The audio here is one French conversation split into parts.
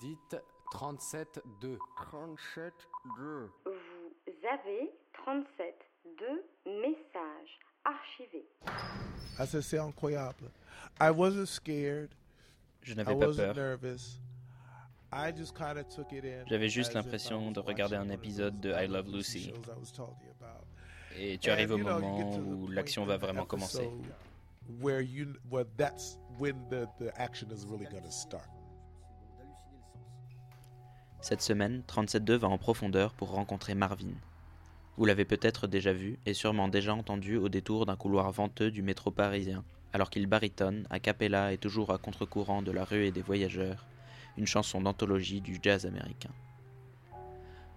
Dites 37-2. 37-2. Vous avez 37 messages archivés. Ah, ça, c'est incroyable. I wasn't scared. Je I n'avais pas wasn't peur. nervous. I just kind of took it in. J'avais juste l'impression de regarder watching un épisode de I Love Lucy. shows I was talking about. Et tu And, arrives au moment où l'action va vraiment commencer. Cette semaine, 37.2 va en profondeur pour rencontrer Marvin. Vous l'avez peut-être déjà vu et sûrement déjà entendu au détour d'un couloir venteux du métro parisien, alors qu'il barytonne, a cappella et toujours à contre-courant de la rue et des voyageurs, une chanson d'anthologie du jazz américain.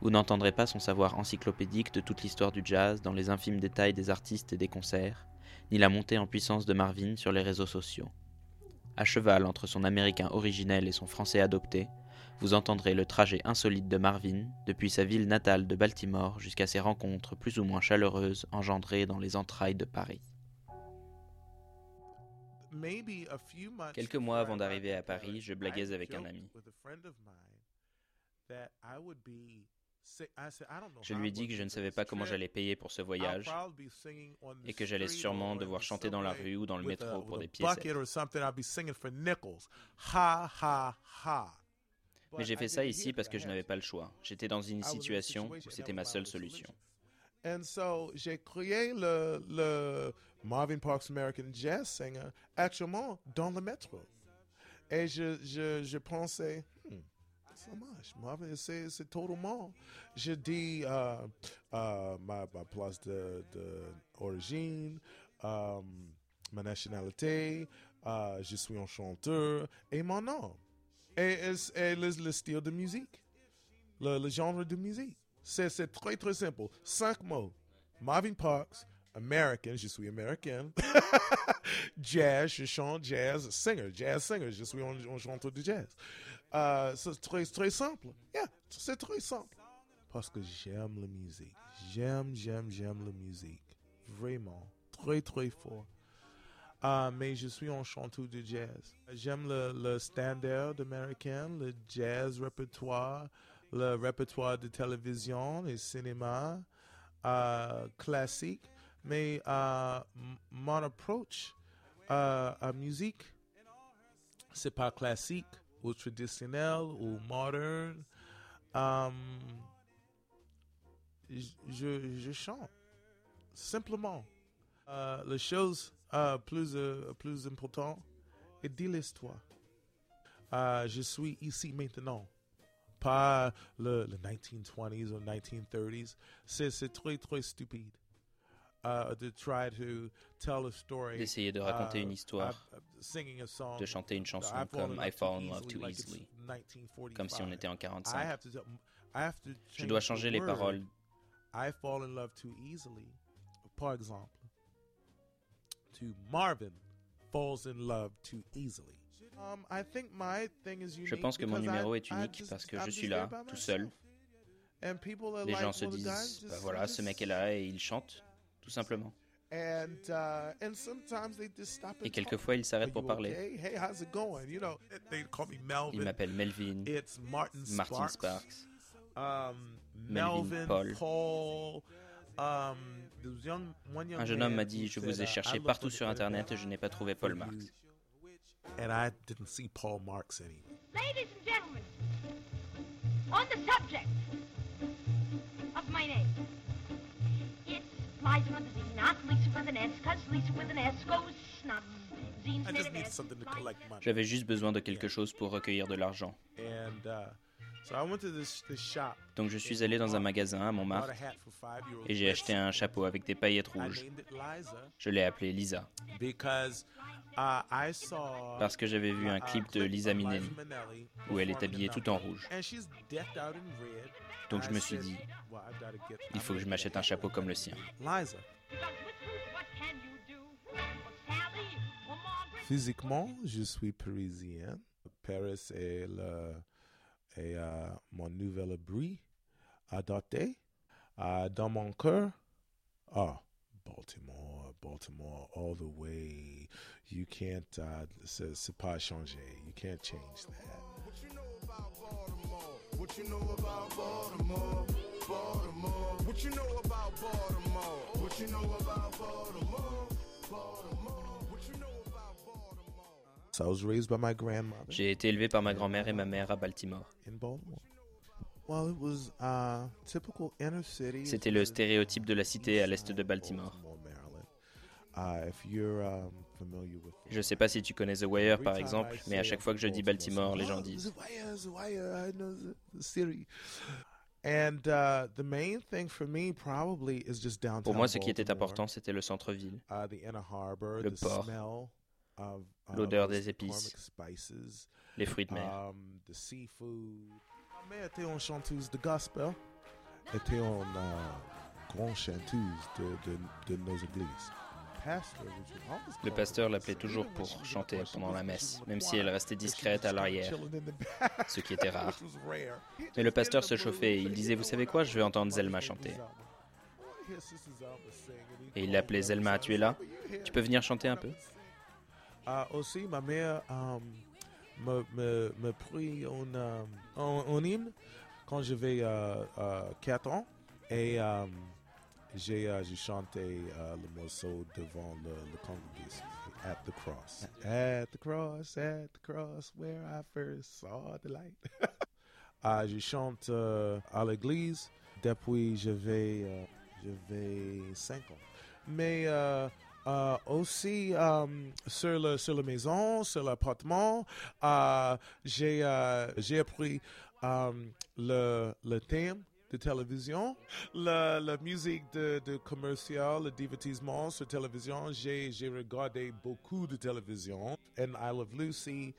Vous n'entendrez pas son savoir encyclopédique de toute l'histoire du jazz dans les infimes détails des artistes et des concerts, ni la montée en puissance de Marvin sur les réseaux sociaux. À cheval entre son américain originel et son français adopté, vous entendrez le trajet insolite de Marvin, depuis sa ville natale de Baltimore jusqu'à ses rencontres plus ou moins chaleureuses engendrées dans les entrailles de Paris. Maybe a few months Quelques mois avant d'arriver à Paris, je blaguais avec un ami. Je lui ai dit que je ne savais pas comment j'allais payer pour ce voyage et que j'allais sûrement devoir chanter dans la rue ou dans le métro pour des piécettes. Mais j'ai fait ça ici parce que je n'avais pas le choix. J'étais dans une situation où c'était ma seule solution. And so, j'ai créé le, le Marvin Parks American Jazz Singer actuellement dans le métro. Et je, je, je pensais, hmm, ça marche. Marvin, c'est, c'est totalement. Je dis euh, euh, ma, ma place de, de origine, euh, ma nationalité, je suis un chanteur et mon nom. Et, et, le, le style de musique, le, genre de musique. C'est, très, très simple. Cinq mots. Marvin Parks, American, je suis américain. jazz, je chante jazz. Singer, jazz singer, je suis un, un chanteur de jazz. Euh, c'est très, très simple. Yeah, c'est très simple. Parce que j'aime la musique. J'aime, j'aime, j'aime la musique. Vraiment. Très, très fort. Euh, mais je suis un chanteur de jazz. J'aime le, standard américain, le jazz répertoire, le répertoire de télévision et cinéma euh, classique. Mais euh, mon approche euh, à musique, c'est pas classique ou traditionnel ou moderne. J- je, je chante simplement. Euh, la chose euh, plus, euh, plus importante est de l'histoire. Euh, je suis ici maintenant, pas le, le 1920s ou 1930s. C'est très, très stupide uh, de try to tell a story. D'essayer de raconter uh, une histoire, uh, singing a song, de chanter une chanson I fall in comme love I too Fall in Love Too like Easily, 1945. comme si on était en I 45. have to, I have to Je dois changer les paroles. I fall in love too easily. Par exemple, to Marvin falls in love too easily. Um, I think my thing is Je pense que mon numéro I- est I unique just- parce que je just suis là, tout seul. Les gens se disent, just- bah voilà, ce mec est là et il chante, tout simplement. And, uh, and sometimes they just stop and Et quelquefois, il s'arrête Are pour parler. okay? Hey, how's it going? You know, they call me Il Melvin. m'appelle Melvin, It's Martin Martin Sparks. Um, Melvin, Melvin, Paul. Un jeune homme man m'a dit Je vous ai uh, cherché partout on the sur internet et je n'ai pas trouvé Paul Marx. And I didn't see Paul Marx anywhere. Ladies and gentlemen, on the subject of my name, it's Liza with a Z, not Lisa with an S, because Lisa with an S goes snubs. Zines I made just of need S. something to collect money. J'avais juste besoin de quelque chose pour recueillir de l'argent. And uh, Donc je suis allé dans un magasin à Montmartre et j'ai acheté un chapeau avec des paillettes rouges. Je l'ai appelé Lisa uh, parce que j'avais vu un clip de Lisa Minnelli où elle est habillée tout en rouge. Donc je me suis dit, il faut que je m'achète un chapeau comme le sien. Physiquement, je suis parisien. Paris est, le, euh, mon nouvel abri adopté. Dans mon cœur, ah, Baltimore, Baltimore, all the way. You can't, uh, c'est pas changé. You can't change that. about Baltimore? What you know about Baltimore? Baltimore. What you know about Baltimore? What you know about? Baltimore. J'ai été élevé par ma grand-mère et ma mère à Baltimore. in Baltimore. Well, it was typical inner city. C'était le stéréotype de la cité à l'est de Baltimore. Uh, if you're um, familiar with Je sais pas si tu connais The Wire par exemple, mais à chaque fois que je dis Baltimore, les gens disent The Wire, The Wire, I know the, the city. And the main thing for me probably is just downtown. Pour moi, ce qui était important, c'était le centre-ville, Uh, Le port, l'odeur those des épices, les fruits de mer. um, the seafood. Ma mère était une chanteuse de gospel. était une uh, grande chanteuse de, de, de nos églises. Le pasteur l'appelait toujours pour chanter pendant la messe, même si elle restait discrète à l'arrière, ce qui était rare. Mais le pasteur se chauffait et il disait, vous savez quoi, je vais entendre Zelma chanter. Et il l'appelait Zelma, tu es là? Tu peux venir chanter un peu? Ah, aussi, ma mère um, me, me, me prit un, um, un, un hymne quand j'avais 4 ans et j'ai euh, chanté euh, le morceau devant le, le congrégation. At the cross. At the cross, at the cross, where I first saw the light. Ah, je chante euh, à l'église depuis euh, j'avais 5 ans. Mais euh, aussi euh, sur, le, sur la maison, sur l'appartement, euh, j'ai euh, j'ai appris le, le thème de télévision, la, la musique de, de commercial, le divertissement sur télévision. J'ai j'ai regardé beaucoup de télévision. And I Love Lucy,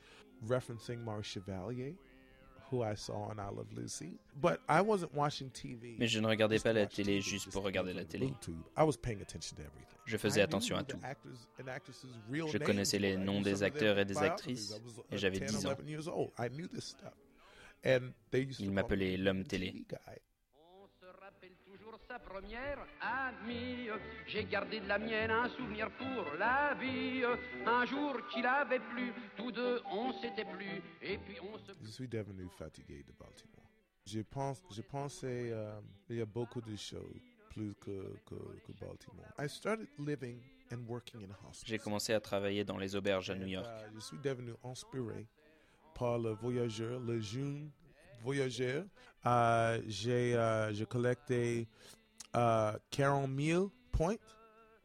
referencing Marie Chevalier, who I saw on I Love Lucy. But I wasn't watching TV. Mais je ne regardais pas la télé juste just pour regarder la télé. YouTube. I was paying attention to everything. Je faisais I attention knew à tout. Je connaissais les noms des acteurs et des actrices, was, et uh, j'avais 10, 10 ans. 11 years old. I sa première amie. J'ai gardé de la mienne un souvenir pour la vie. Un jour qu'il avait plu, tous deux on s'était plu. Et puis on se. Je suis devenu fatigué de Baltimore. Je pense, je pensais euh, il y a beaucoup de choses plus que, que, que Baltimore. I started living and working in hospitals. J'ai commencé à travailler dans les auberges à New York. euh, je suis devenu inspiré par le voyageur, le jeune voyageur. Euh, j'ai euh, j'ai collecté euh, 40 000 points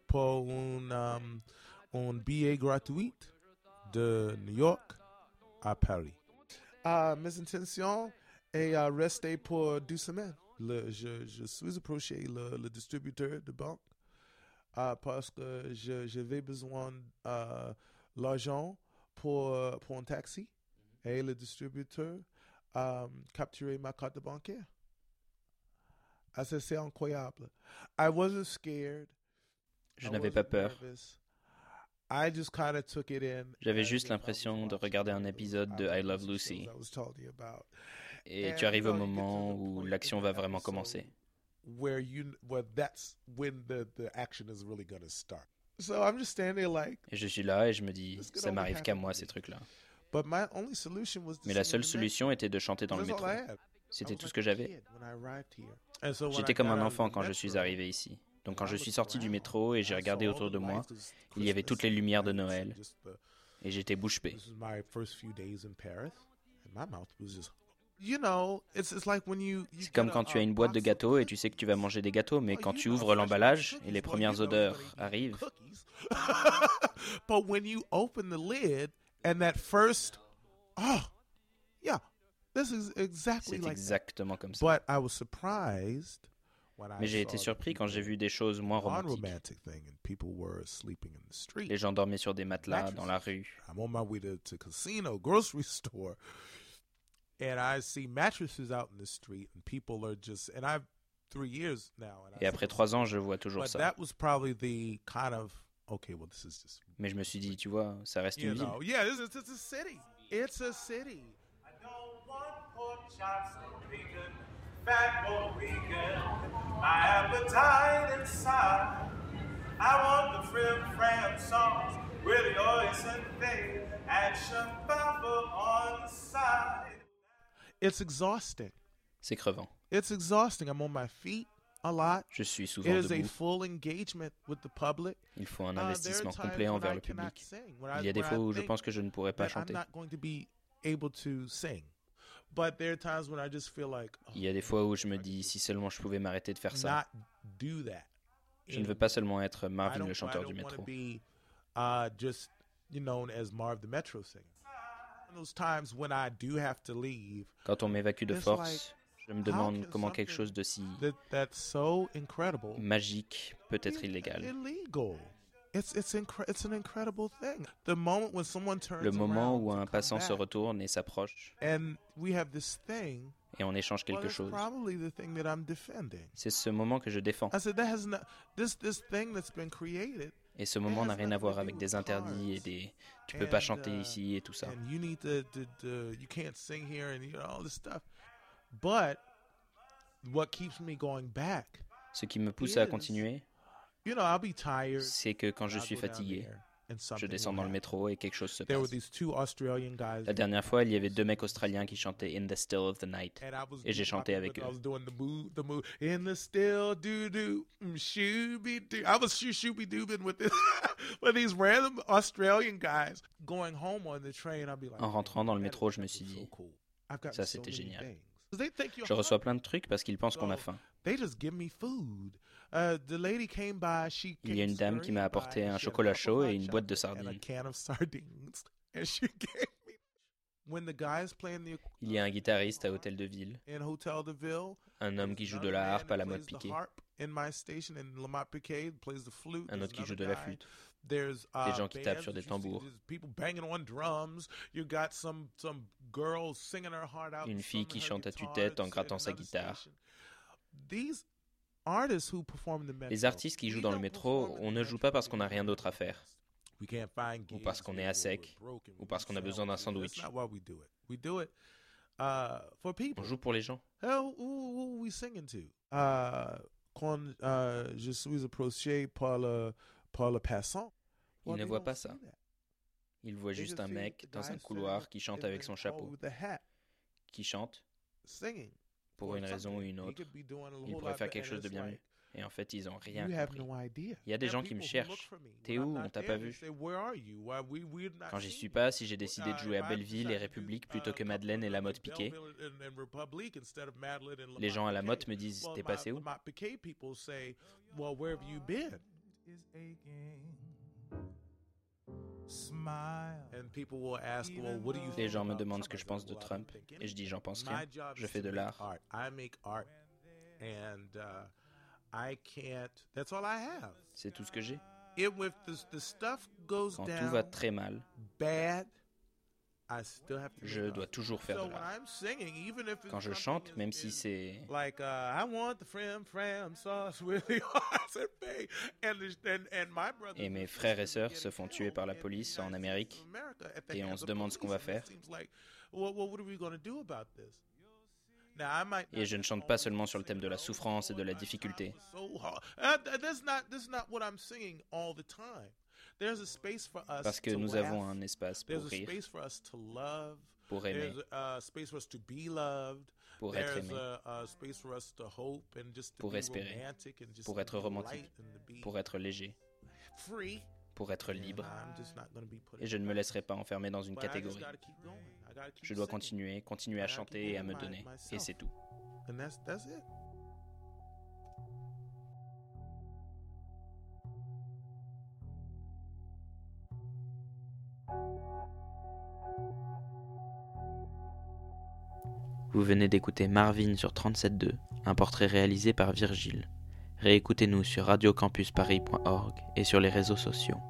pour un, un billet gratuit de New York à Paris. Euh, mes intentions est euh, rester pour deux semaines. Je, suis approché le, distributeur de banque euh, parce que je- j'avais besoin euh, l'argent pour, un taxi et le distributeur a capturé ma carte bancaire. Ah, ça, c'est incroyable. I wasn't scared. Je I n'avais pas peur. nervous. I just kind of took it in J'avais juste l'impression de regarder un épisode de I Love Lucy. Et tu arrives au moment où l'action va vraiment commencer. Where you, where that's when the, the action is really going to start. So I'm just standing there like, Et je suis là et je me dis, ça m'arrive qu'à moi ces trucs-là. Mais la seule solution était de chanter dans le métro. C'était tout ce que j'avais. J'étais comme un enfant quand je suis arrivé ici. Donc quand I je suis sorti du métro et j'ai regardé autour de moi, il y avait toutes les lumières de Noël. et j'étais bouche bée. This is my first few days in Paris, and my mouth was just, you know, it's it's like when you. you C'est comme quand tu as une boîte de gâteaux et tu sais que tu vas manger des gâteaux, mais Oh, quand tu ouvres l'emballage et les premières odeurs arrivent, this is exactly c'est like exactement comme ça. But I was surprised when I Mais j'ai été surpris quand j'ai vu des choses moins romantiques. unromantic thing and people were sleeping in the street. Les gens dormaient sur des matelas dans la rue. I'm on my way to, to casino, grocery store, and I see mattresses out in the street, and people are just, and I've three years now. And I Et après trois ans, je vois toujours ça. Mais je me suis dit, tu vois, ça reste une ville. Want pork chops and bacon, fat pork bacon. My appetite inside. I want the frim fram sauce with the oyster thing and shababa on the side. It's exhausting. C'est crevant. It's exhausting. I'm on my feet a lot. Je suis It souvent is a debout. full engagement with the public. Il faut un Uh, there are investissement times complet when envers I le cannot public. Il y a des when I fois où je pense que je ne pourrais pas that I'm chanter. not going to be able to sing. Il y a des fois où je me dis si seulement je pouvais m'arrêter de faire ça. not do that. Je ne veux pas seulement être I Marvin le chanteur du want to métro. be just you known as Marv the Metro singer. Those times when I do have to leave, Quand on m'évacue de force, je me demande comment quelque chose de si that that's so incredible magique peut être illégal. Illegal. It's it's incre- it's an incredible thing. The moment when someone turns Le moment où un passant se retourne et s'approche and we have this thing. et on échange quelque chose. probably the thing that I'm defending. C'est ce moment que je défends. I said that has not this this thing that's been created, Et ce moment n'a rien à voir avec des interdits et des tu peux pas chanter uh, ici et tout ça. and you need to, to, to you can't sing here, and you know all this stuff. But what keeps me going back, Ce qui me pousse à continuer, c'est que quand je I'll suis fatigué, je descends dans le métro et quelque chose se passe. La dernière fois, il y avait deux mecs australiens qui chantaient In the Still of the Night. Et j'ai chanté avec eux. En rentrant dans le "Man, métro, je me suis dit, ça, c'était génial. Things." 'Cause they think you're Je reçois plein de trucs parce qu'ils pensent qu'on a faim. Uh, Il y a une dame qui m'a apporté un chocolat chaud et une boîte de sardines. Il y a un guitariste à Hôtel de Ville, un homme qui joue de la harpe à la mode piquée, un autre qui joue de la flûte. There's uh, Des gens qui tapent sur des tambours. Une fille qui chante à tue-tête en at grattant sa guitare. Les artistes qui jouent dans le métro, on ne joue pas parce qu'on n'a rien d'autre à faire, ou parce qu'on est à sec, ou parce qu'on a besoin d'un sandwich. uh, for people. On joue pour les gens. Uh, quand uh, je suis approché par le, par le passant. Ils ne voient pas ça. Ils voient juste just un mec dans un couloir qui chante avec son chapeau, qui chante pour une raison ou une autre. Il pourrait faire quelque chose de bien mieux. Et en fait, ils ont rien compris. Il y a des gens qui me cherchent. T'es où On t'a pas vu Quand j'y suis pas, si j'ai décidé de Uh, jouer à Belleville et République uh, plutôt que a Madeleine et la Madeleine and les gens à la motte Piquet. me disent T'es passé où? Les think gens me demandent ce que je pense de Trump et je dis J'en pense My rien. job Je is fais de l'art. art. I make art, and I can't. That's all I have. C'est tout ce que j'ai. If with the, the stuff goes Quand tout down va très mal, bad, I still have to. Je dois toujours faire de l'art. Quand je chante, même si c'est Et mes and frères et sœurs se font tuer par la police en Amérique, et on se demande ce qu'on va faire. Et je ne chante pas seulement sur le thème de la souffrance et de la difficulté. Parce que to nous avons un espace pour There's a rire, space for us to love. pour aimer, There's a uh, space for us to be loved. pour être aimé, Pour espérer, pour être romantique, pour être léger, free. pour être libre. Et je ne me laisserai pas enfermer dans une catégorie. Je dois continuer, continuer à chanter et à me donner. Et c'est tout. Vous venez d'écouter Marvin sur 37.2, un portrait réalisé par Virgile. Réécoutez-nous sur radiocampusparis.org et sur les réseaux sociaux.